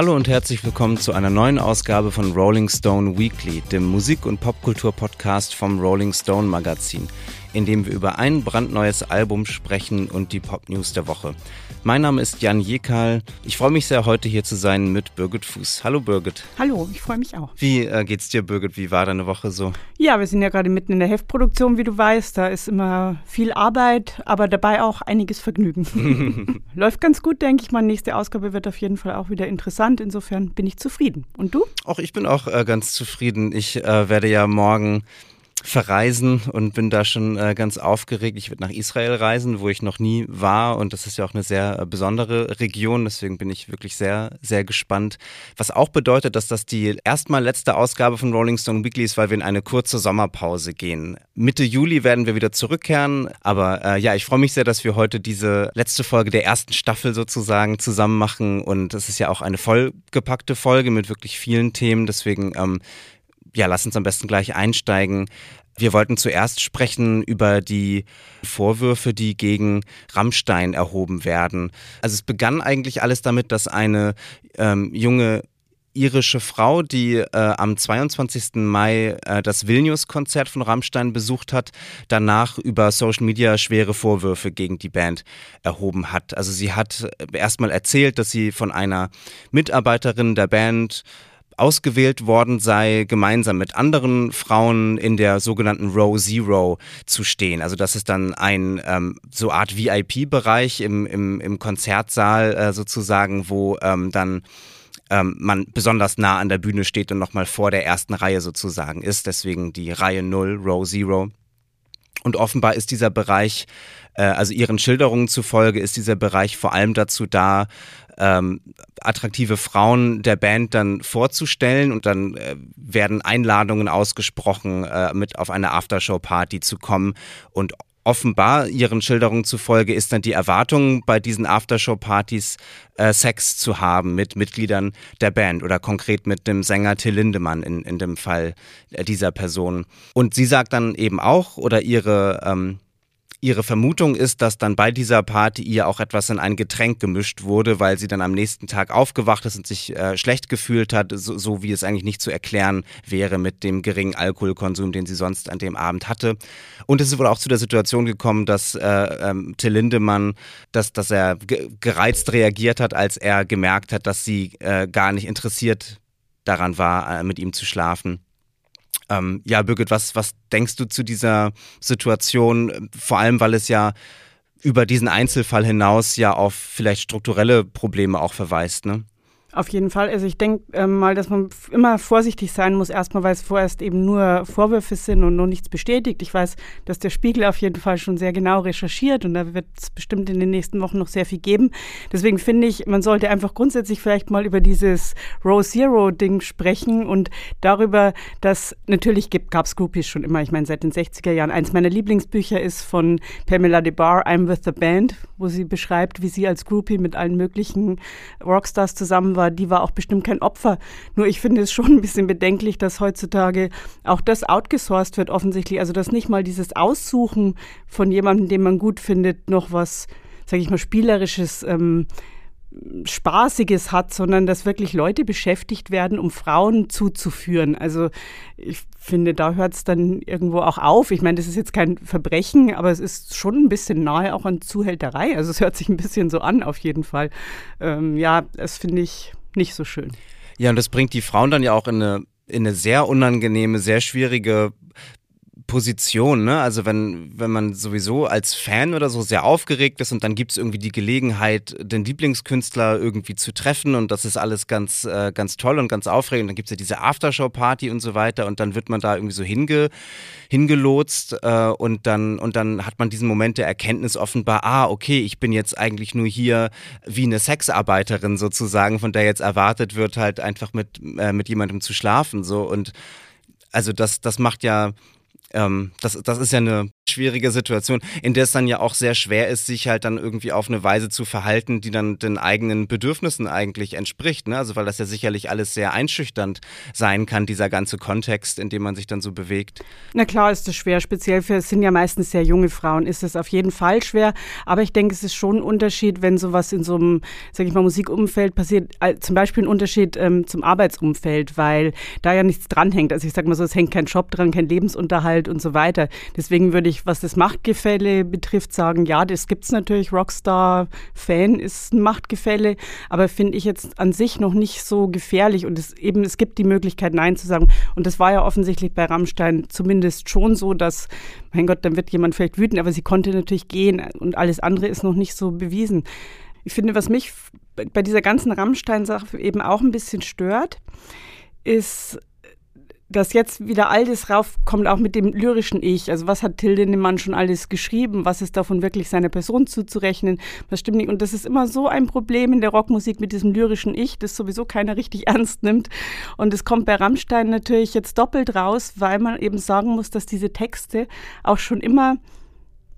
Hallo und herzlich willkommen zu einer neuen Ausgabe von Rolling Stone Weekly, dem Musik- und Popkultur-Podcast vom Rolling Stone Magazin, in dem wir über ein brandneues Album sprechen und die Pop-News der Woche. Mein Name ist Jan Jekal. Ich freue mich sehr, heute hier zu sein mit Birgit Fuß. Hallo Birgit. Hallo, ich freue mich auch. Wie äh, geht's dir, Birgit? Wie war deine Woche so? Ja, wir sind ja gerade mitten in der Heftproduktion, wie du weißt. Da ist immer viel Arbeit, aber dabei auch einiges Vergnügen. Läuft ganz gut, denke ich mal. Nächste Ausgabe wird auf jeden Fall auch wieder interessant. Insofern bin ich zufrieden. Und du? Auch ich bin auch äh, ganz zufrieden. Ich äh, werde ja morgen verreisen und bin da schon äh, ganz aufgeregt. Ich werde nach Israel reisen, wo ich noch nie war und das ist ja auch eine sehr äh, besondere Region, deswegen bin ich wirklich sehr, sehr gespannt. Was auch bedeutet, dass das die erstmal letzte Ausgabe von Rolling Stone Weekly ist, weil wir in eine kurze Sommerpause gehen. Mitte Juli werden wir wieder zurückkehren, aber äh, ja, ich freue mich sehr, dass wir heute diese letzte Folge der ersten Staffel sozusagen zusammen machen und es ist ja auch eine vollgepackte Folge mit wirklich vielen Themen, deswegen ähm, ja, lass uns am besten gleich einsteigen. Wir wollten zuerst sprechen über die Vorwürfe, die gegen Rammstein erhoben werden. Also es begann eigentlich alles damit, dass eine ähm, junge irische Frau, die äh, am 22. Mai äh, das Vilnius-Konzert von Rammstein besucht hat, danach über Social Media schwere Vorwürfe gegen die Band erhoben hat. Also sie hat erstmal erzählt, dass sie von einer Mitarbeiterin der Band ausgewählt worden sei, gemeinsam mit anderen Frauen in der sogenannten Row Zero zu stehen. Also das ist dann ein ähm, so Art VIP-Bereich im, im, im Konzertsaal äh, sozusagen, wo ähm, dann ähm, man besonders nah an der Bühne steht und nochmal vor der ersten Reihe sozusagen ist. Deswegen die Reihe 0, Row Zero. Und offenbar ist dieser Bereich, äh, also ihren Schilderungen zufolge, ist dieser Bereich vor allem dazu da, ähm, attraktive Frauen der Band dann vorzustellen und dann äh, werden Einladungen ausgesprochen, äh, mit auf eine Aftershow-Party zu kommen und offenbar ihren Schilderungen zufolge ist dann die Erwartung bei diesen Aftershow-Partys äh, Sex zu haben mit Mitgliedern der Band oder konkret mit dem Sänger Till Lindemann in, in dem Fall äh, dieser Person. Und sie sagt dann eben auch oder ihre ähm, Ihre Vermutung ist, dass dann bei dieser Party ihr auch etwas in ein Getränk gemischt wurde, weil sie dann am nächsten Tag aufgewacht ist und sich äh, schlecht gefühlt hat, so, so, wie es eigentlich nicht zu erklären wäre mit dem geringen Alkoholkonsum, den sie sonst an dem Abend hatte. Und es ist wohl auch zu der Situation gekommen, dass äh, ähm, Till Lindemann, dass, dass er gereizt reagiert hat, als er gemerkt hat, dass sie äh, gar nicht interessiert daran war, äh, mit ihm zu schlafen. Ähm, ja, Birgit, was, was denkst du zu dieser Situation? Vor allem, weil es ja über diesen Einzelfall hinaus ja auf vielleicht strukturelle Probleme auch verweist, ne? Auf jeden Fall. Also ich denke ähm, mal, dass man immer vorsichtig sein muss, erstmal, weil es vorerst eben nur Vorwürfe sind und noch nichts bestätigt. Ich weiß, dass der Spiegel auf jeden Fall schon sehr genau recherchiert und da wird es bestimmt in den nächsten Wochen noch sehr viel geben. Deswegen finde ich, man sollte einfach grundsätzlich vielleicht mal über dieses Row Zero-Ding sprechen und darüber, dass natürlich gab es Groupies schon immer. Ich meine, seit den 60er Jahren. Eins meiner Lieblingsbücher ist von Pamela DeBar, I'm with the Band, wo sie beschreibt, wie sie als Groupie mit allen möglichen Rockstars zusammen war war, die war auch bestimmt kein Opfer. Nur ich finde es schon ein bisschen bedenklich, dass heutzutage auch das outgesourced wird offensichtlich. Also dass nicht mal dieses Aussuchen von jemandem, den man gut findet, noch was, sage ich mal, spielerisches ähm, Spaßiges hat, sondern dass wirklich Leute beschäftigt werden, um Frauen zuzuführen. Also ich finde, da hört es dann irgendwo auch auf. Ich meine, das ist jetzt kein Verbrechen, aber es ist schon ein bisschen nahe auch an Zuhälterei. Also es hört sich ein bisschen so an, auf jeden Fall. Ähm, ja, das finde ich nicht so schön. Ja, und das bringt die Frauen dann ja auch in eine, in eine sehr unangenehme, sehr schwierige Position, ne? Also wenn, wenn man sowieso als Fan oder so sehr aufgeregt ist und dann gibt es irgendwie die Gelegenheit, den Lieblingskünstler irgendwie zu treffen und das ist alles ganz, äh, ganz toll und ganz aufregend. Und dann gibt es ja diese Aftershow-Party und so weiter und dann wird man da irgendwie so hinge, hingelotst äh, und dann und dann hat man diesen Moment der Erkenntnis offenbar, ah, okay, ich bin jetzt eigentlich nur hier wie eine Sexarbeiterin sozusagen, von der jetzt erwartet wird, halt einfach mit, äh, mit jemandem zu schlafen. So und also das, das macht ja ähm, das, das ist ja eine schwierige Situation, in der es dann ja auch sehr schwer ist, sich halt dann irgendwie auf eine Weise zu verhalten, die dann den eigenen Bedürfnissen eigentlich entspricht. Ne? Also weil das ja sicherlich alles sehr einschüchternd sein kann, dieser ganze Kontext, in dem man sich dann so bewegt. Na klar ist es schwer, speziell für, es sind ja meistens sehr junge Frauen, ist es auf jeden Fall schwer. Aber ich denke, es ist schon ein Unterschied, wenn sowas in so einem, sag ich mal, Musikumfeld passiert, zum Beispiel ein Unterschied ähm, zum Arbeitsumfeld, weil da ja nichts dranhängt. Also ich sag mal so, es hängt kein Job dran, kein Lebensunterhalt und so weiter. Deswegen würde ich, was das Machtgefälle betrifft, sagen, ja, das gibt es natürlich. Rockstar-Fan ist ein Machtgefälle, aber finde ich jetzt an sich noch nicht so gefährlich. Und es eben, es gibt die Möglichkeit, Nein zu sagen. Und das war ja offensichtlich bei Rammstein zumindest schon so, dass, mein Gott, dann wird jemand vielleicht wütend, aber sie konnte natürlich gehen und alles andere ist noch nicht so bewiesen. Ich finde, was mich bei dieser ganzen Rammstein-Sache eben auch ein bisschen stört, ist dass jetzt wieder all das raufkommt, auch mit dem lyrischen Ich. Also was hat Till Lindemann schon alles geschrieben? Was ist davon wirklich seiner Person zuzurechnen? Was stimmt nicht? Und das ist immer so ein Problem in der Rockmusik mit diesem lyrischen Ich, das sowieso keiner richtig ernst nimmt. Und es kommt bei Rammstein natürlich jetzt doppelt raus, weil man eben sagen muss, dass diese Texte auch schon immer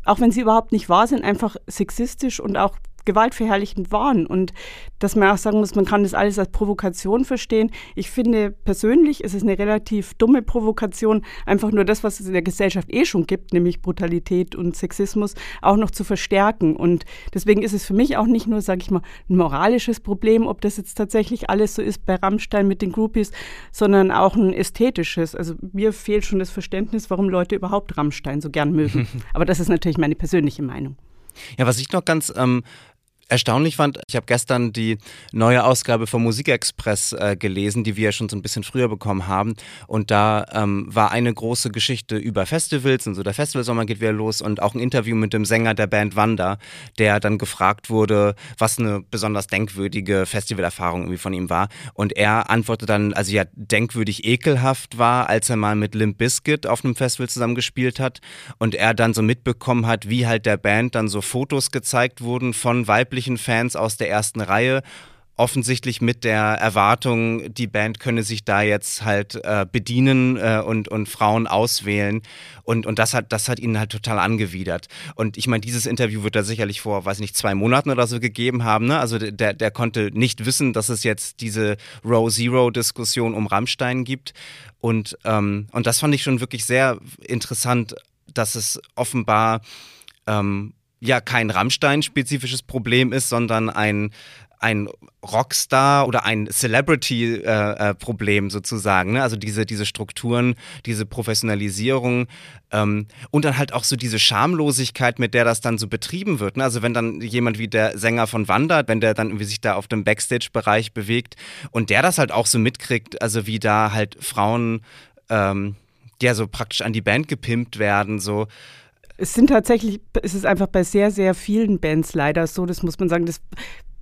auch wenn sie überhaupt nicht wahr sind, einfach sexistisch und auch gewaltverherrlichend waren und dass man auch sagen muss, man kann das alles als Provokation verstehen. Ich finde persönlich ist es eine relativ dumme Provokation, einfach nur das, was es in der Gesellschaft eh schon gibt, nämlich Brutalität und Sexismus, auch noch zu verstärken. Und deswegen ist es für mich auch nicht nur, sage ich mal, ein moralisches Problem, ob das jetzt tatsächlich alles so ist bei Rammstein mit den Groupies, sondern auch ein ästhetisches. Also mir fehlt schon das Verständnis, warum Leute überhaupt Rammstein so gern mögen. Aber das ist natürlich meine persönliche Meinung. Ja, was ich noch ganz ähm, erstaunlich fand, ich habe gestern die neue Ausgabe vom Musikexpress äh, gelesen, die wir ja schon so ein bisschen früher bekommen haben. Und da ähm, war eine große Geschichte über Festivals und so der Festivalsommer geht wieder los und auch ein Interview mit dem Sänger der Band Wanda, der dann gefragt wurde, was eine besonders denkwürdige Festivalerfahrung irgendwie von ihm war. Und er antwortet dann, also ja, denkwürdig ekelhaft war, als er mal mit Limp Bizkit auf einem Festival zusammen gespielt hat und er dann so mitbekommen hat, wie halt der Band dann so Fotos gezeigt wurden von weiblichen weiblichen Fans aus der ersten Reihe offensichtlich mit der Erwartung, die Band könne sich da jetzt halt äh, bedienen äh, und, und Frauen auswählen. Und, und das, hat, das hat ihnen halt total angewidert. Und ich meine, dieses Interview wird er sicherlich vor, weiß nicht, zwei Monaten oder so gegeben haben. Ne? Also der, der konnte nicht wissen, dass es jetzt diese Row Zero-Diskussion um Rammstein gibt. Und, ähm, und das fand ich schon wirklich sehr interessant, dass es offenbar ähm, ja kein Rammstein-spezifisches Problem ist, sondern ein, ein Rockstar oder ein Celebrity-Problem äh, äh, sozusagen. Ne? Also diese, diese Strukturen, diese Professionalisierung ähm, und dann halt auch so diese Schamlosigkeit, mit der das dann so betrieben wird. Ne? Also wenn dann jemand wie der Sänger von Wanda, wenn der dann irgendwie sich da auf dem Backstage-Bereich bewegt und der das halt auch so mitkriegt, also wie da halt Frauen ähm, ja so praktisch an die Band gepimpt werden, so es sind tatsächlich, es ist einfach bei sehr, sehr vielen Bands leider so, das muss man sagen, das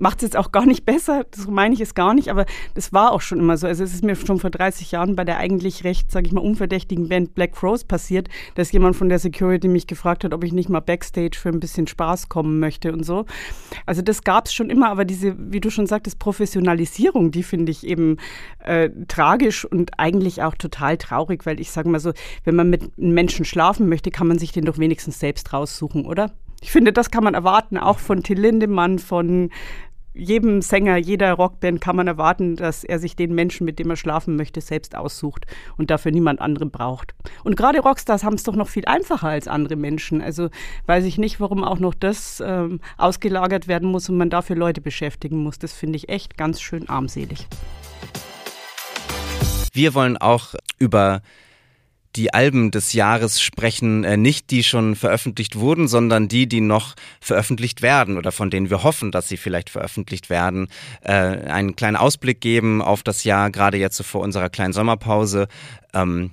macht es jetzt auch gar nicht besser, das meine ich es gar nicht, aber das war auch schon immer so. Also es ist mir schon vor 30 Jahren bei der eigentlich recht, sage ich mal, unverdächtigen Band Black Crows passiert, dass jemand von der Security mich gefragt hat, ob ich nicht mal Backstage für ein bisschen Spaß kommen möchte und so. Also das gab es schon immer, aber diese, wie du schon sagtest, Professionalisierung, die finde ich eben äh, tragisch und eigentlich auch total traurig, weil ich sage mal so, wenn man mit Menschen schlafen möchte, kann man sich den doch wenigstens selbst raussuchen, oder? Ich finde, das kann man erwarten, auch von Till Lindemann, von jedem Sänger, jeder Rockband kann man erwarten, dass er sich den Menschen, mit dem er schlafen möchte, selbst aussucht und dafür niemand anderen braucht. Und gerade Rockstars haben es doch noch viel einfacher als andere Menschen. Also weiß ich nicht, warum auch noch das ähm, ausgelagert werden muss und man dafür Leute beschäftigen muss. Das finde ich echt ganz schön armselig. Wir wollen auch über die Alben des Jahres sprechen, äh, nicht die schon veröffentlicht wurden, sondern die, die noch veröffentlicht werden oder von denen wir hoffen, dass sie vielleicht veröffentlicht werden. Äh, einen kleinen Ausblick geben auf das Jahr, gerade jetzt so vor unserer kleinen Sommerpause. Ähm,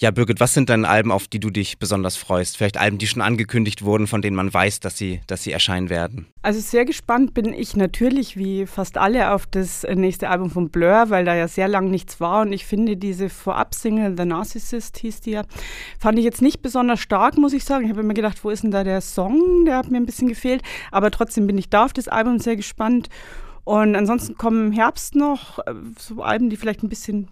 ja, Birgit, was sind denn Alben, auf die du dich besonders freust? Vielleicht Alben, die schon angekündigt wurden, von denen man weiß, dass sie, dass sie erscheinen werden. Also sehr gespannt bin ich natürlich, wie fast alle, auf das nächste Album von Blur, weil da ja sehr lang nichts war. Und ich finde diese Vorab-Single, The Narcissist hieß die ja, fand ich jetzt nicht besonders stark, muss ich sagen. Ich habe immer gedacht, wo ist denn da der Song? Der hat mir ein bisschen gefehlt. Aber trotzdem bin ich da auf das Album sehr gespannt. Und ansonsten kommen im Herbst noch äh, so Alben, die vielleicht ein bisschen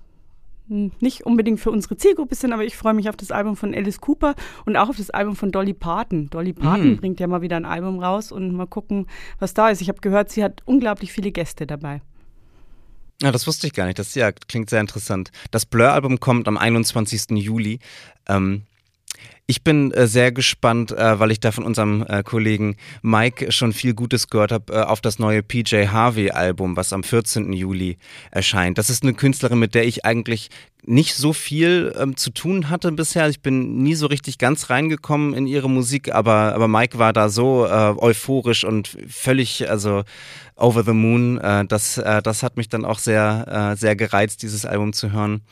nicht unbedingt für unsere Zielgruppe sind, aber ich freue mich auf das Album von Alice Cooper und auch auf das Album von Dolly Parton. Dolly Parton mm. bringt ja mal wieder ein Album raus und mal gucken, was da ist. Ich habe gehört, sie hat unglaublich viele Gäste dabei. Ja, das wusste ich gar nicht. Das ja, klingt sehr interessant. Das Blur-Album kommt am 21. Juli. Ähm, ich bin äh, sehr gespannt, äh, weil ich da von unserem äh, Kollegen Mike schon viel Gutes gehört habe, auf das neue PJ Harvey Album, was am 14. Juli erscheint. Das ist eine Künstlerin, mit der ich eigentlich nicht so viel ähm, zu tun hatte bisher. Ich bin nie so richtig ganz reingekommen in ihre Musik, aber, aber Mike war da so euphorisch und völlig, also over the moon. Das, das hat mich dann auch sehr, sehr gereizt, dieses Album zu hören.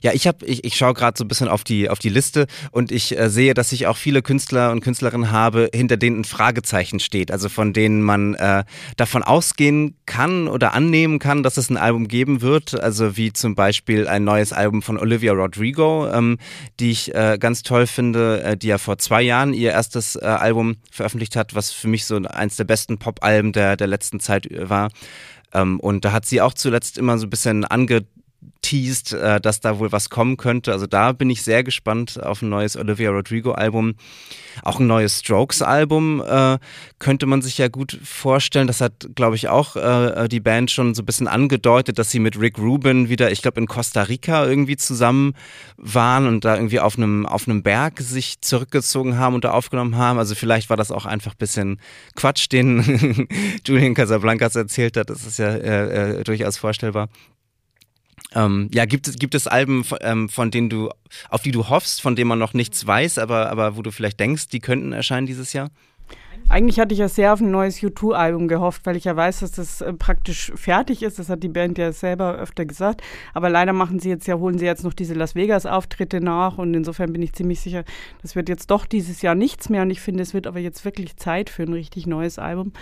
Ja, ich habe, ich, ich schaue gerade so ein bisschen auf die auf die Liste und ich äh, sehe, dass ich auch viele Künstler und Künstlerinnen habe, hinter denen ein Fragezeichen steht, also von denen man äh, davon ausgehen kann oder annehmen kann, dass es ein Album geben wird, also wie zum Beispiel ein neues Album von Olivia Rodrigo, ähm, die ich äh, ganz toll finde, äh, die ja vor zwei Jahren ihr erstes äh, Album veröffentlicht hat, was für mich so eins der besten Pop-Alben der der letzten Zeit äh, war. Ähm, und da hat sie auch zuletzt immer so ein bisschen ange teased, äh, dass da wohl was kommen könnte. Also da bin ich sehr gespannt auf ein neues Olivia Rodrigo-Album. Auch ein neues Strokes-Album äh, könnte man sich ja gut vorstellen. Das hat, glaube ich, auch äh, die Band schon so ein bisschen angedeutet, dass sie mit Rick Rubin wieder, ich glaube, in Costa Rica irgendwie zusammen waren und da irgendwie auf einem, auf Berg sich zurückgezogen haben und da aufgenommen haben. Also vielleicht war das auch einfach ein bisschen Quatsch, den Julian Casablancas erzählt hat. Das ist ja äh, äh durchaus vorstellbar. Ähm, ja, gibt es, gibt es Alben, ähm, von denen du, auf die du hoffst, von denen man noch nichts weiß, aber, aber wo du vielleicht denkst, die könnten erscheinen dieses Jahr? Eigentlich hatte ich ja sehr auf ein neues U2-Album gehofft, weil ich ja weiß, dass das äh, praktisch fertig ist. Das hat die Band ja selber öfter gesagt. Aber leider machen sie jetzt ja, holen sie jetzt noch diese Las Vegas-Auftritte nach und insofern bin ich ziemlich sicher, das wird jetzt doch dieses Jahr nichts mehr. Und ich finde, es wird aber jetzt wirklich Zeit für ein richtig neues Album.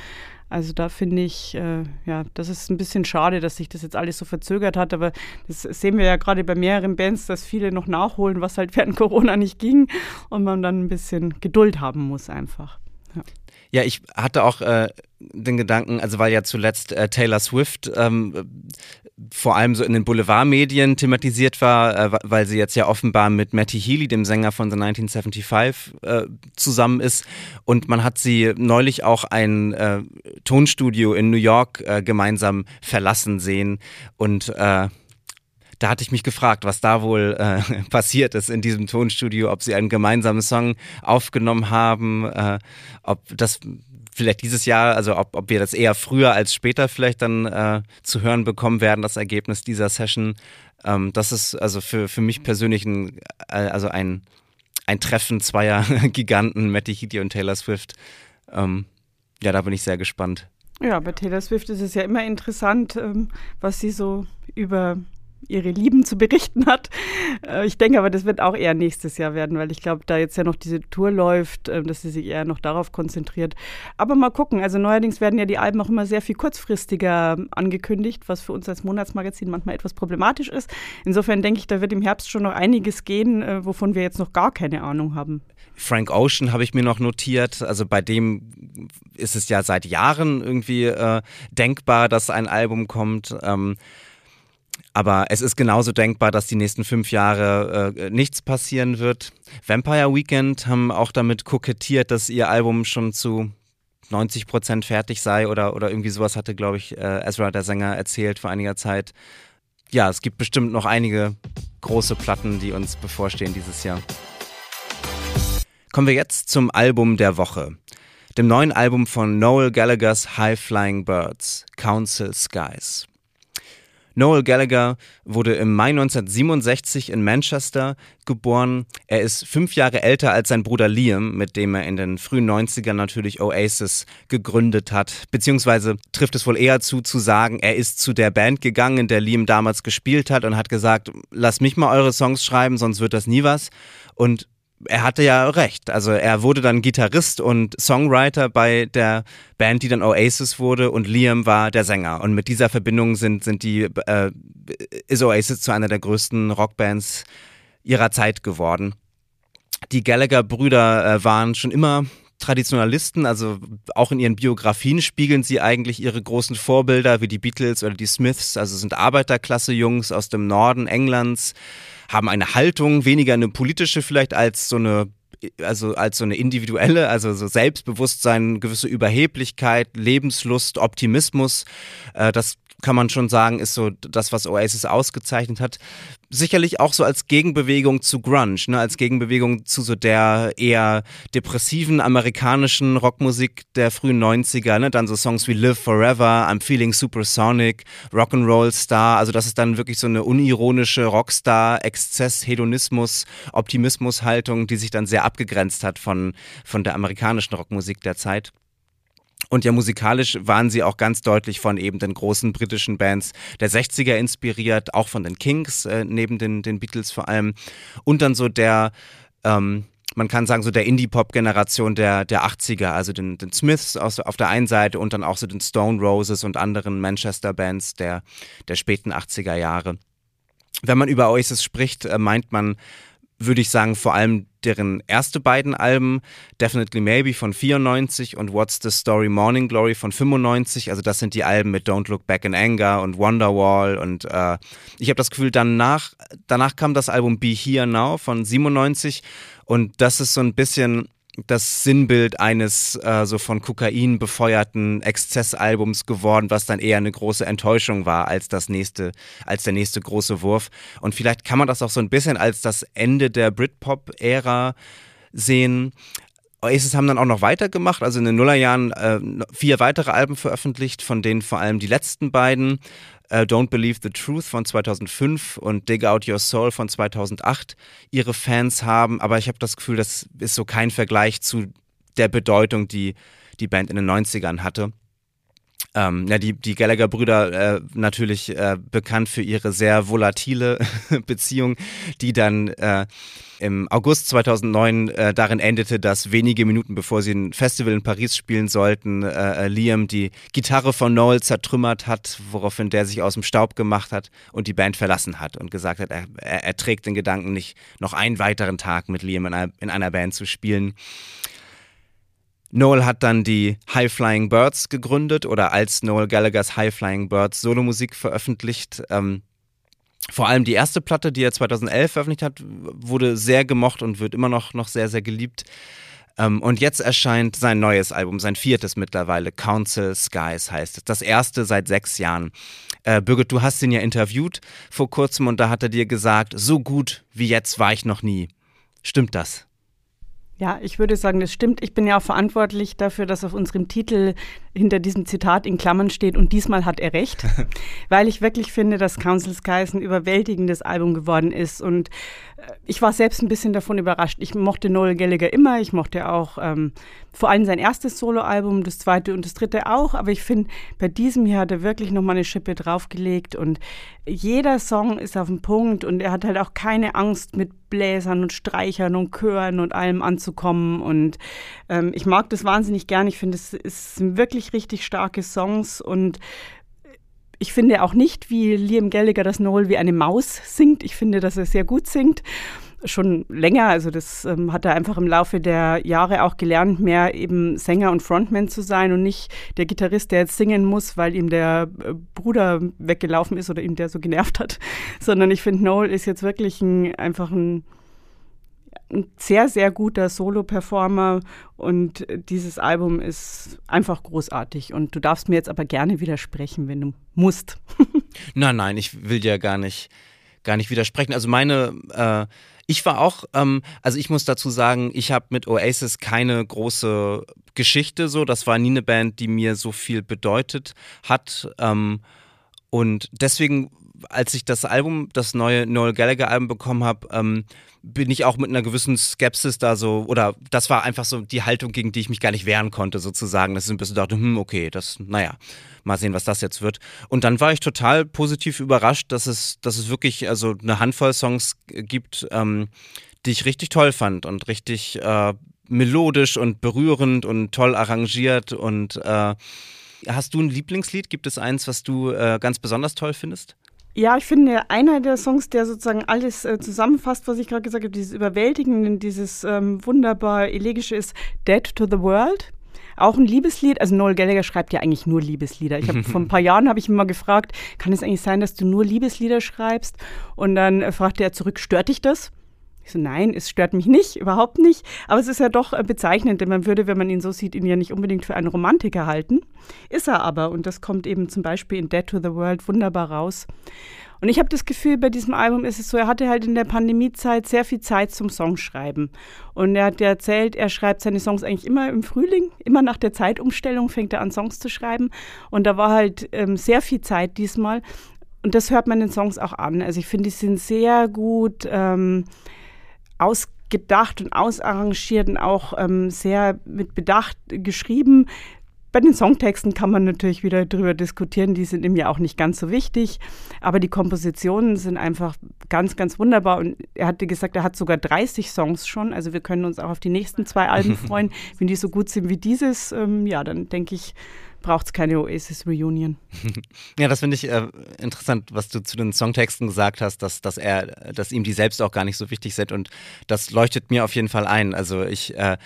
Also da finde ich, äh, ja, das ist ein bisschen schade, dass sich das jetzt alles so verzögert hat. Aber das sehen wir ja gerade bei mehreren Bands, dass viele noch nachholen, was halt während Corona nicht ging und man dann ein bisschen Geduld haben muss einfach. Ja. Ja, ich hatte auch äh, den Gedanken, also weil ja zuletzt äh, Taylor Swift ähm, vor allem so in den Boulevardmedien thematisiert war, äh, weil sie jetzt ja offenbar mit Matty Healy, dem Sänger von The 1975, äh, zusammen ist. Und man hat sie neulich auch ein äh, Tonstudio in New York äh, gemeinsam verlassen sehen und äh, da hatte ich mich gefragt, was da wohl äh, passiert ist in diesem Tonstudio, ob sie einen gemeinsamen Song aufgenommen haben, äh, ob das vielleicht dieses Jahr, also ob, ob wir das eher früher als später vielleicht dann äh, zu hören bekommen werden, das Ergebnis dieser Session. Ähm, das ist also für, für mich persönlich ein, äh, also ein, ein Treffen zweier Giganten, Matty Healy und Taylor Swift. Ähm, ja, da bin ich sehr gespannt. Ja, bei Taylor Swift ist es ja immer interessant, ähm, was sie so über ihre Lieben zu berichten hat. Äh, ich denke aber, das wird auch eher nächstes Jahr werden, weil ich glaube, da jetzt ja noch diese Tour läuft, äh, dass sie sich eher noch darauf konzentriert. Aber mal gucken. Also neuerdings werden ja die Alben auch immer sehr viel kurzfristiger angekündigt, was für uns als Monatsmagazin manchmal etwas problematisch ist. Insofern denke ich, da wird im Herbst schon noch einiges gehen, äh, wovon wir jetzt noch gar keine Ahnung haben. Frank Ocean habe ich mir noch notiert. Also bei dem ist es ja seit Jahren irgendwie äh, denkbar, dass ein Album kommt. Ähm, aber es ist genauso denkbar, dass die nächsten fünf Jahre äh, nichts passieren wird. Vampire Weekend haben auch damit kokettiert, dass ihr Album schon zu 90 Prozent fertig sei oder, oder irgendwie sowas hatte, glaube ich, äh, Ezra, der Sänger, erzählt vor einiger Zeit. Ja, es gibt bestimmt noch einige große Platten, die uns bevorstehen dieses Jahr. Kommen wir jetzt zum Album der Woche. Dem neuen Album von Noel Gallagher's High Flying Birds, Council Skies. Noel Gallagher wurde im Mai 1967 in Manchester geboren. Er ist fünf Jahre älter als sein Bruder Liam, mit dem er in den frühen 90ern natürlich Oasis gegründet hat. Beziehungsweise trifft es wohl eher zu, zu sagen, er ist zu der Band gegangen, in der Liam damals gespielt hat und hat gesagt, lasst mich mal eure Songs schreiben, sonst wird das nie was. Und er hatte ja recht. Also er wurde dann Gitarrist und Songwriter bei der Band, die dann Oasis wurde und Liam war der Sänger. Und mit dieser Verbindung sind, sind die, äh, ist Oasis zu einer der größten Rockbands ihrer Zeit geworden. Die Gallagher-Brüder äh, waren schon immer Traditionalisten, also auch in ihren Biografien spiegeln sie eigentlich ihre großen Vorbilder wie die Beatles oder die Smiths, also sind Arbeiterklasse-Jungs aus dem Norden Englands, haben eine Haltung, weniger eine politische vielleicht als so eine also als so eine individuelle, also so Selbstbewusstsein, gewisse Überheblichkeit, Lebenslust, Optimismus, äh, das kann man schon sagen, ist so das, was Oasis ausgezeichnet hat. Sicherlich auch so als Gegenbewegung zu Grunge, ne? als Gegenbewegung zu so der eher depressiven amerikanischen Rockmusik der frühen 90er. Ne? Dann so Songs wie Live Forever, I'm Feeling Supersonic, Rock'n'Roll Star. Also das ist dann wirklich so eine unironische Rockstar, Exzess, Hedonismus, Optimismus-Haltung, die sich dann sehr abgegrenzt hat von, von der amerikanischen Rockmusik der Zeit. Und ja, musikalisch waren sie auch ganz deutlich von eben den großen britischen Bands der 60er inspiriert, auch von den Kings, äh, neben den, den Beatles vor allem. Und dann so der, ähm, man kann sagen, so der Indie-Pop-Generation der, der 80er, also den, den Smiths aus, auf der einen Seite und dann auch so den Stone Roses und anderen Manchester-Bands der, der späten 80er Jahre. Wenn man über Oasis spricht, äh, meint man würde ich sagen, vor allem deren erste beiden Alben, Definitely Maybe von 94 und What's the Story Morning Glory von 95. Also das sind die Alben mit Don't Look Back in Anger und Wonderwall und äh, ich habe das Gefühl, danach, danach kam das Album Be Here Now von 97 und das ist so ein bisschen das Sinnbild eines äh, so von Kokain befeuerten Exzessalbums geworden, was dann eher eine große Enttäuschung war als das nächste, als der nächste große Wurf. Und vielleicht kann man das auch so ein bisschen als das Ende der Britpop-Ära sehen. Oasis haben dann auch noch weitergemacht, also in den Nullerjahren äh, vier weitere Alben veröffentlicht, von denen vor allem die letzten beiden äh, Don't Believe the Truth von 2005 und Dig Out Your Soul von 2008 ihre Fans haben. Aber ich habe das Gefühl, das ist so kein Vergleich zu der Bedeutung, die die Band in den 90ern hatte. Ähm, ja, die, die Gallagher-Brüder äh, natürlich äh, bekannt für ihre sehr volatile Beziehung, die dann äh, im August 2009 äh, darin endete, dass wenige Minuten bevor sie ein Festival in Paris spielen sollten, äh, äh, Liam die Gitarre von Noel zertrümmert hat, woraufhin der sich aus dem Staub gemacht hat und die Band verlassen hat und gesagt hat, er, er, er trägt den Gedanken nicht, noch einen weiteren Tag mit Liam in einer, in einer Band zu spielen. Noel hat dann die High Flying Birds gegründet oder als Noel Gallaghers High Flying Birds Solomusik veröffentlicht. Ähm, vor allem die erste Platte, die er 2011 veröffentlicht hat, wurde sehr gemocht und wird immer noch, noch sehr, sehr geliebt. Ähm, und jetzt erscheint sein neues Album, sein viertes mittlerweile, Council Skies heißt es. Das erste seit sechs Jahren. Äh, Birgit, du hast ihn ja interviewt vor kurzem und da hat er dir gesagt, so gut wie jetzt war ich noch nie. Stimmt das? Ja, ich würde sagen, das stimmt. Ich bin ja auch verantwortlich dafür, dass auf unserem Titel hinter diesem Zitat in Klammern steht und diesmal hat er recht, weil ich wirklich finde, dass Council Skies ein überwältigendes Album geworden ist. Und äh, ich war selbst ein bisschen davon überrascht. Ich mochte Noel Gallagher immer, ich mochte auch ähm, vor allem sein erstes Soloalbum, das zweite und das dritte auch, aber ich finde, bei diesem hier hat er wirklich nochmal eine Schippe draufgelegt. Und jeder Song ist auf dem Punkt. Und er hat halt auch keine Angst mit Bläsern und Streichern und Chören und allem anzukommen und ähm, ich mag das wahnsinnig gern. Ich finde, es, es sind wirklich richtig starke Songs und ich finde auch nicht, wie Liam Gallagher das Noel wie eine Maus singt. Ich finde, dass er sehr gut singt schon länger. Also das ähm, hat er einfach im Laufe der Jahre auch gelernt, mehr eben Sänger und Frontman zu sein und nicht der Gitarrist, der jetzt singen muss, weil ihm der äh, Bruder weggelaufen ist oder ihm der so genervt hat. Sondern ich finde, Noel ist jetzt wirklich ein, einfach ein, ein sehr, sehr guter Solo-Performer und dieses Album ist einfach großartig. Und du darfst mir jetzt aber gerne widersprechen, wenn du musst. nein, nein, ich will dir gar nicht, gar nicht widersprechen. Also meine äh ich war auch, ähm, also ich muss dazu sagen, ich habe mit Oasis keine große Geschichte so. Das war nie eine Band, die mir so viel bedeutet hat. Ähm, und deswegen, als ich das Album, das neue Noel Gallagher Album bekommen habe, ähm, bin ich auch mit einer gewissen Skepsis da so, oder das war einfach so die Haltung, gegen die ich mich gar nicht wehren konnte, sozusagen. Dass ich ein bisschen dachte, hm, okay, das, naja, mal sehen, was das jetzt wird. Und dann war ich total positiv überrascht, dass es, dass es wirklich also eine Handvoll Songs gibt, ähm, die ich richtig toll fand und richtig äh, melodisch und berührend und toll arrangiert. Und äh, hast du ein Lieblingslied? Gibt es eins, was du äh, ganz besonders toll findest? Ja, ich finde, einer der Songs, der sozusagen alles äh, zusammenfasst, was ich gerade gesagt habe, dieses Überwältigende, dieses ähm, wunderbar elegische ist Dead to the World. Auch ein Liebeslied. Also Noel Gallagher schreibt ja eigentlich nur Liebeslieder. Ich habe vor ein paar Jahren habe ich ihn mal gefragt, kann es eigentlich sein, dass du nur Liebeslieder schreibst? Und dann äh, fragte er zurück, stört dich das? Ich so, nein, es stört mich nicht, überhaupt nicht. Aber es ist ja doch äh, bezeichnend, denn man würde, wenn man ihn so sieht, ihn ja nicht unbedingt für einen Romantiker halten. Ist er aber. Und das kommt eben zum Beispiel in Dead to the World wunderbar raus. Und ich habe das Gefühl, bei diesem Album ist es so, er hatte halt in der Pandemiezeit sehr viel Zeit zum Songschreiben. Und er hat ja erzählt, er schreibt seine Songs eigentlich immer im Frühling, immer nach der Zeitumstellung fängt er an, Songs zu schreiben. Und da war halt ähm, sehr viel Zeit diesmal. Und das hört man den Songs auch an. Also ich finde, die sind sehr gut. Ähm, ausgedacht und ausarrangiert und auch ähm, sehr mit Bedacht geschrieben. Bei den Songtexten kann man natürlich wieder darüber diskutieren, die sind ihm ja auch nicht ganz so wichtig, aber die Kompositionen sind einfach ganz, ganz wunderbar und er hatte gesagt, er hat sogar 30 Songs schon, also wir können uns auch auf die nächsten zwei Alben freuen. Wenn die so gut sind wie dieses, ähm, ja, dann denke ich, braucht es keine Oasis Reunion. Ja, das finde ich äh, interessant, was du zu den Songtexten gesagt hast, dass, dass er, dass ihm die selbst auch gar nicht so wichtig sind und das leuchtet mir auf jeden Fall ein. Also ich, äh,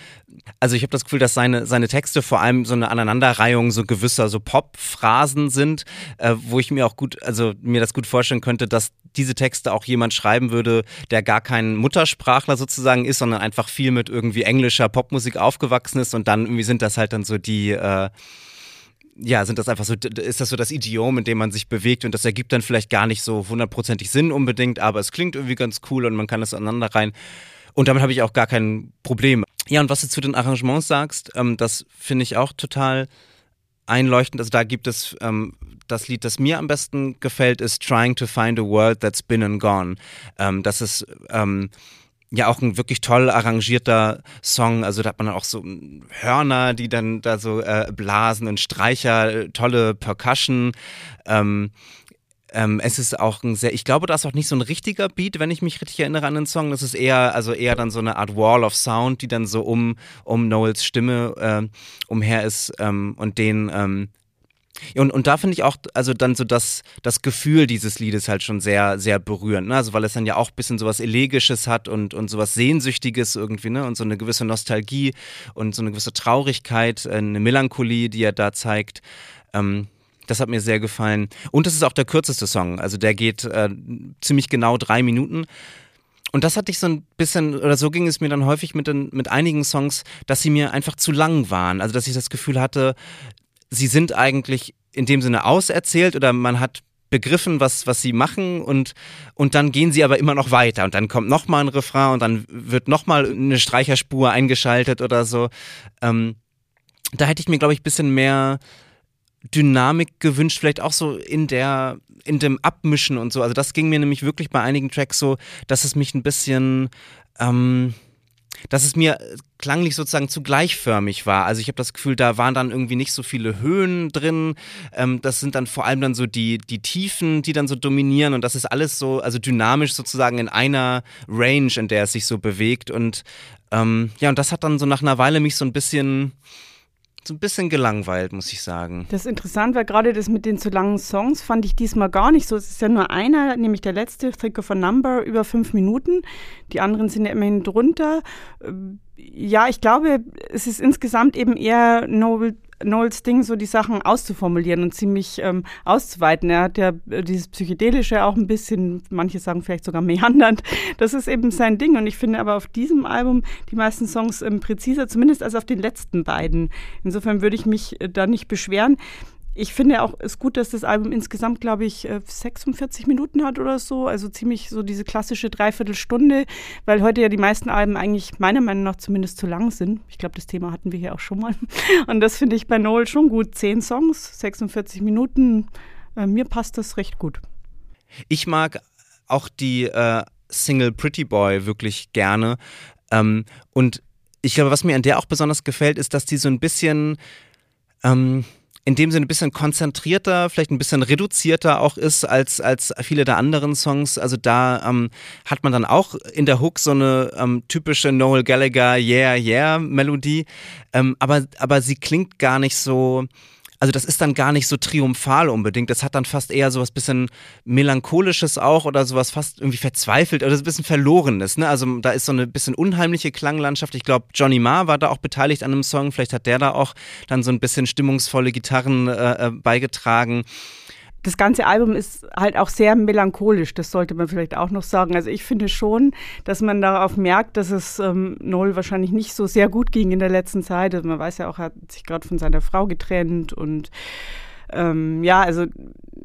also ich habe das Gefühl, dass seine, seine Texte vor allem so eine Aneinanderreihung so gewisser so Pop-Phrasen sind, äh, wo ich mir auch gut, also mir das gut vorstellen könnte, dass diese Texte auch jemand schreiben würde, der gar kein Muttersprachler sozusagen ist, sondern einfach viel mit irgendwie englischer Popmusik aufgewachsen ist und dann irgendwie sind das halt dann so die äh, ja, sind das einfach so, ist das so das Idiom, in dem man sich bewegt und das ergibt dann vielleicht gar nicht so hundertprozentig Sinn unbedingt, aber es klingt irgendwie ganz cool und man kann es aneinander rein. Und damit habe ich auch gar kein Problem. Ja, und was du zu den Arrangements sagst, ähm, das finde ich auch total einleuchtend. Also da gibt es ähm, das Lied, das mir am besten gefällt, ist Trying to Find a World That's Been and Gone. Ähm, das ist ähm, ja auch ein wirklich toll arrangierter Song. Also da hat man auch so Hörner, die dann da so äh, blasen und Streicher, tolle Percussion. Ähm, ähm, es ist auch ein sehr, ich glaube, da ist auch nicht so ein richtiger Beat, wenn ich mich richtig erinnere an den Song. Das ist eher, also eher dann so eine Art Wall of Sound, die dann so um, um Noels Stimme äh, umher ist ähm, und den ähm, und, und da finde ich auch, also dann so das, das Gefühl dieses Liedes halt schon sehr, sehr berührend, ne? Also weil es dann ja auch ein bisschen sowas Elegisches hat und, und sowas Sehnsüchtiges irgendwie, ne? Und so eine gewisse Nostalgie und so eine gewisse Traurigkeit, äh, eine Melancholie, die er da zeigt. Ähm, das hat mir sehr gefallen. Und es ist auch der kürzeste Song. Also der geht äh, ziemlich genau drei Minuten. Und das hatte ich so ein bisschen, oder so ging es mir dann häufig mit, den, mit einigen Songs, dass sie mir einfach zu lang waren. Also dass ich das Gefühl hatte, sie sind eigentlich in dem Sinne auserzählt oder man hat begriffen, was, was sie machen und, und dann gehen sie aber immer noch weiter und dann kommt nochmal ein Refrain und dann wird nochmal eine Streicherspur eingeschaltet oder so. Ähm, da hätte ich mir, glaube ich, ein bisschen mehr Dynamik gewünscht, vielleicht auch so in der, in dem Abmischen und so. Also das ging mir nämlich wirklich bei einigen Tracks so, dass es mich ein bisschen, ähm, dass es mir klanglich sozusagen zu gleichförmig war. Also ich habe das Gefühl, da waren dann irgendwie nicht so viele Höhen drin. Ähm, das sind dann vor allem dann so die, die Tiefen, die dann so dominieren und das ist alles so, also dynamisch sozusagen in einer Range, in der es sich so bewegt. Und ähm, ja, und das hat dann so nach einer Weile mich so ein bisschen so ein bisschen gelangweilt, muss ich sagen. Das ist interessant, weil gerade das mit den zu langen Songs fand ich diesmal gar nicht so. Es ist ja nur einer, nämlich der letzte, Trick of a Number, über fünf Minuten. Die anderen sind ja immerhin drunter. Ja, ich glaube, es ist insgesamt eben eher Noble Knowles Ding, so die Sachen auszuformulieren und ziemlich ähm, auszuweiten. Er hat ja äh, dieses Psychedelische auch ein bisschen, manche sagen vielleicht sogar meandernd. Das ist eben sein Ding. Und ich finde aber auf diesem Album die meisten Songs ähm, präziser, zumindest als auf den letzten beiden. Insofern würde ich mich äh, da nicht beschweren ich finde auch es gut, dass das Album insgesamt, glaube ich, 46 äh, Minuten hat oder so. Also ziemlich so diese klassische Dreiviertelstunde, weil heute ja die meisten Alben eigentlich meiner Meinung nach zumindest zu lang sind. Ich glaube, das Thema hatten wir hier auch schon mal. Und das finde ich bei Noel schon gut. Zehn Songs, 46 Minuten. Äh, mir passt das recht gut. Ich mag auch die äh, Single Pretty Boy wirklich gerne. Ähm, und ich glaube, was mir an der auch besonders gefällt, ist, dass die so ein bisschen. Ähm, in dem Sinne ein bisschen konzentrierter, vielleicht ein bisschen reduzierter auch ist als, als viele der anderen Songs. Also da ähm, hat man dann auch in der Hook so eine ähm, typische Noel Gallagher Yeah, Yeah Melodie. Ähm, aber, aber sie klingt gar nicht so also das ist dann gar nicht so triumphal unbedingt. Das hat dann fast eher so was bisschen melancholisches auch oder sowas fast irgendwie verzweifelt oder so ein bisschen verlorenes. Ne? Also da ist so eine bisschen unheimliche Klanglandschaft. Ich glaube, Johnny Marr war da auch beteiligt an einem Song. Vielleicht hat der da auch dann so ein bisschen stimmungsvolle Gitarren äh, äh beigetragen das ganze Album ist halt auch sehr melancholisch, das sollte man vielleicht auch noch sagen. Also ich finde schon, dass man darauf merkt, dass es ähm, Noel wahrscheinlich nicht so sehr gut ging in der letzten Zeit. Also man weiß ja auch, er hat sich gerade von seiner Frau getrennt und ähm, ja, also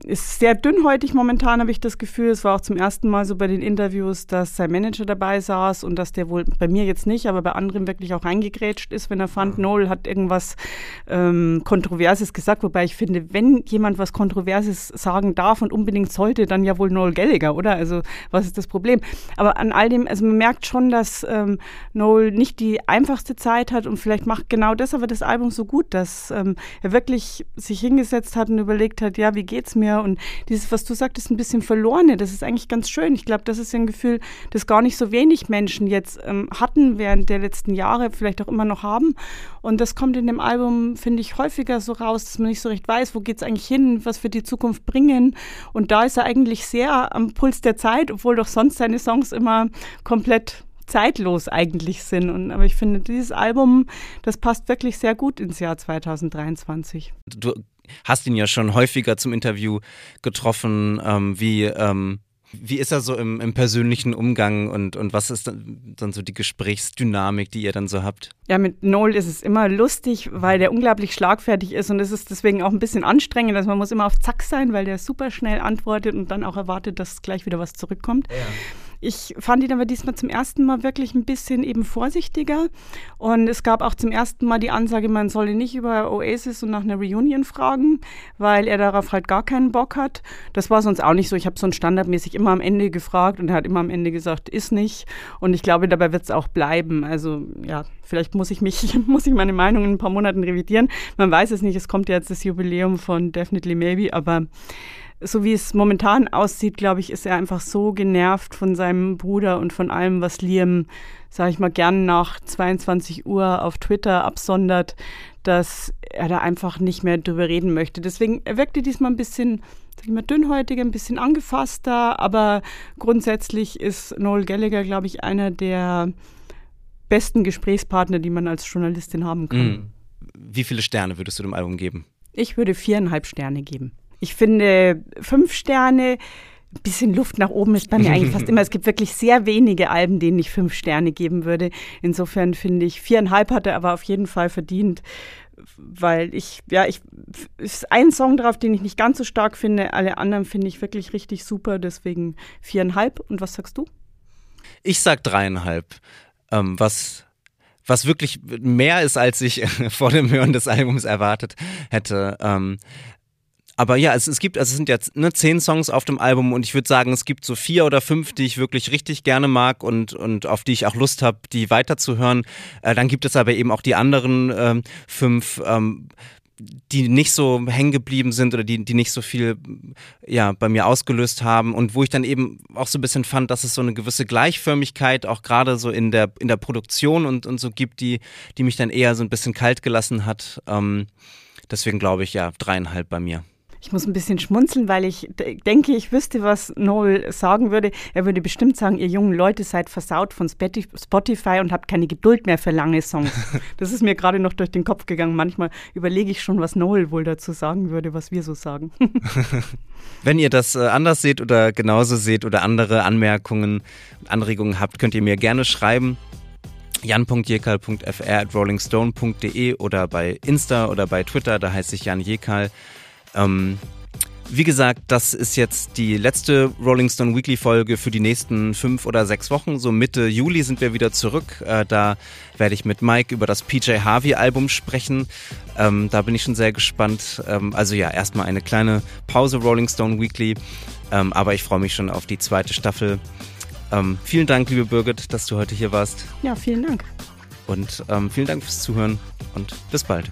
ist sehr dünnhäutig momentan, habe ich das Gefühl. Es war auch zum ersten Mal so bei den Interviews, dass sein Manager dabei saß und dass der wohl bei mir jetzt nicht, aber bei anderen wirklich auch reingegrätscht ist, wenn er fand, Noel hat irgendwas ähm, Kontroverses gesagt. Wobei ich finde, wenn jemand was Kontroverses sagen darf und unbedingt sollte, dann ja wohl Noel Gallagher, oder? Also was ist das Problem? Aber an all dem, also man merkt schon, dass ähm, Noel nicht die einfachste Zeit hat und vielleicht macht genau das aber das Album so gut, dass ähm, er wirklich sich hingesetzt hat und überlegt hat, ja, wie geht's mir? Und dieses, was du sagtest, ein bisschen verlorene, das ist eigentlich ganz schön. Ich glaube, das ist ein Gefühl, das gar nicht so wenig Menschen jetzt ähm, hatten während der letzten Jahre, vielleicht auch immer noch haben. Und das kommt in dem Album, finde ich, häufiger so raus, dass man nicht so recht weiß, wo geht es eigentlich hin, was wird die Zukunft bringen. Und da ist er eigentlich sehr am Puls der Zeit, obwohl doch sonst seine Songs immer komplett zeitlos eigentlich sind. Und, aber ich finde, dieses Album, das passt wirklich sehr gut ins Jahr 2023. Du hast ihn ja schon häufiger zum Interview getroffen. Ähm, wie, ähm, wie ist er so im, im, persönlichen Umgang und, und was ist dann, dann, so die Gesprächsdynamik, die ihr dann so habt? Ja, mit Noel ist es immer lustig, weil der unglaublich schlagfertig ist und es ist deswegen auch ein bisschen anstrengend. Also man muss immer auf Zack sein, weil der super schnell antwortet und dann auch erwartet, dass gleich wieder was zurückkommt. Ja. Ich fand ihn aber diesmal zum ersten Mal wirklich ein bisschen eben vorsichtiger. Und es gab auch zum ersten Mal die Ansage, man solle nicht über Oasis und nach einer Reunion fragen, weil er darauf halt gar keinen Bock hat. Das war sonst auch nicht so. Ich habe so standardmäßig immer am Ende gefragt und er hat immer am Ende gesagt, ist nicht. Und ich glaube, dabei wird es auch bleiben. Also ja, vielleicht muss ich mich, muss ich meine Meinung in ein paar Monaten revidieren. Man weiß es nicht. Es kommt jetzt das Jubiläum von Definitely Maybe, aber so wie es momentan aussieht, glaube ich, ist er einfach so genervt von seinem Bruder und von allem, was Liam, sage ich mal, gern nach 22 Uhr auf Twitter absondert, dass er da einfach nicht mehr drüber reden möchte. Deswegen er wirkte diesmal ein bisschen, sag ich mal, dünnhäutiger, ein bisschen angefasster, aber grundsätzlich ist Noel Gallagher, glaube ich, einer der besten Gesprächspartner, die man als Journalistin haben kann. Mm. Wie viele Sterne würdest du dem Album geben? Ich würde viereinhalb Sterne geben. Ich finde fünf Sterne, ein bisschen Luft nach oben ist bei mir eigentlich fast immer. Es gibt wirklich sehr wenige Alben, denen ich fünf Sterne geben würde. Insofern finde ich, viereinhalb hat er aber auf jeden Fall verdient, weil ich, ja, ich, ist ein Song drauf, den ich nicht ganz so stark finde. Alle anderen finde ich wirklich richtig super, deswegen viereinhalb. Und was sagst du? Ich sag dreieinhalb. Ähm, was was wirklich mehr ist, als ich vor dem Hören des Albums erwartet hätte. Ähm, aber ja, es, es gibt, also es sind jetzt ne, zehn Songs auf dem Album und ich würde sagen, es gibt so vier oder fünf, die ich wirklich richtig gerne mag und, und auf die ich auch Lust habe, die weiterzuhören. Äh, dann gibt es aber eben auch die anderen ähm, fünf, ähm, die nicht so hängen geblieben sind oder die, die nicht so viel ja, bei mir ausgelöst haben und wo ich dann eben auch so ein bisschen fand, dass es so eine gewisse Gleichförmigkeit auch gerade so in der, in der Produktion und, und so gibt, die, die mich dann eher so ein bisschen kalt gelassen hat. Ähm, deswegen glaube ich ja dreieinhalb bei mir. Ich muss ein bisschen schmunzeln, weil ich denke, ich wüsste, was Noel sagen würde. Er würde bestimmt sagen, ihr jungen Leute seid versaut von Spotify und habt keine Geduld mehr für lange Songs. Das ist mir gerade noch durch den Kopf gegangen. Manchmal überlege ich schon, was Noel wohl dazu sagen würde, was wir so sagen. Wenn ihr das äh, anders seht oder genauso seht oder andere Anmerkungen, Anregungen habt, könnt ihr mir gerne schreiben jan.jekal.fr at rollingstone.de oder bei Insta oder bei Twitter, da heiße ich Jan Jekal. Ähm, wie gesagt, das ist jetzt die letzte Rolling Stone Weekly Folge für die nächsten fünf oder sechs Wochen. So Mitte Juli sind wir wieder zurück. Äh, da werde ich mit Mike über das PJ Harvey Album sprechen. Ähm, da bin ich schon sehr gespannt. Ähm, also ja, erstmal eine kleine Pause Rolling Stone Weekly. Ähm, aber ich freue mich schon auf die zweite Staffel. Ähm, vielen Dank, liebe Birgit, dass du heute hier warst. Ja, vielen Dank. Und ähm, vielen Dank fürs Zuhören und bis bald.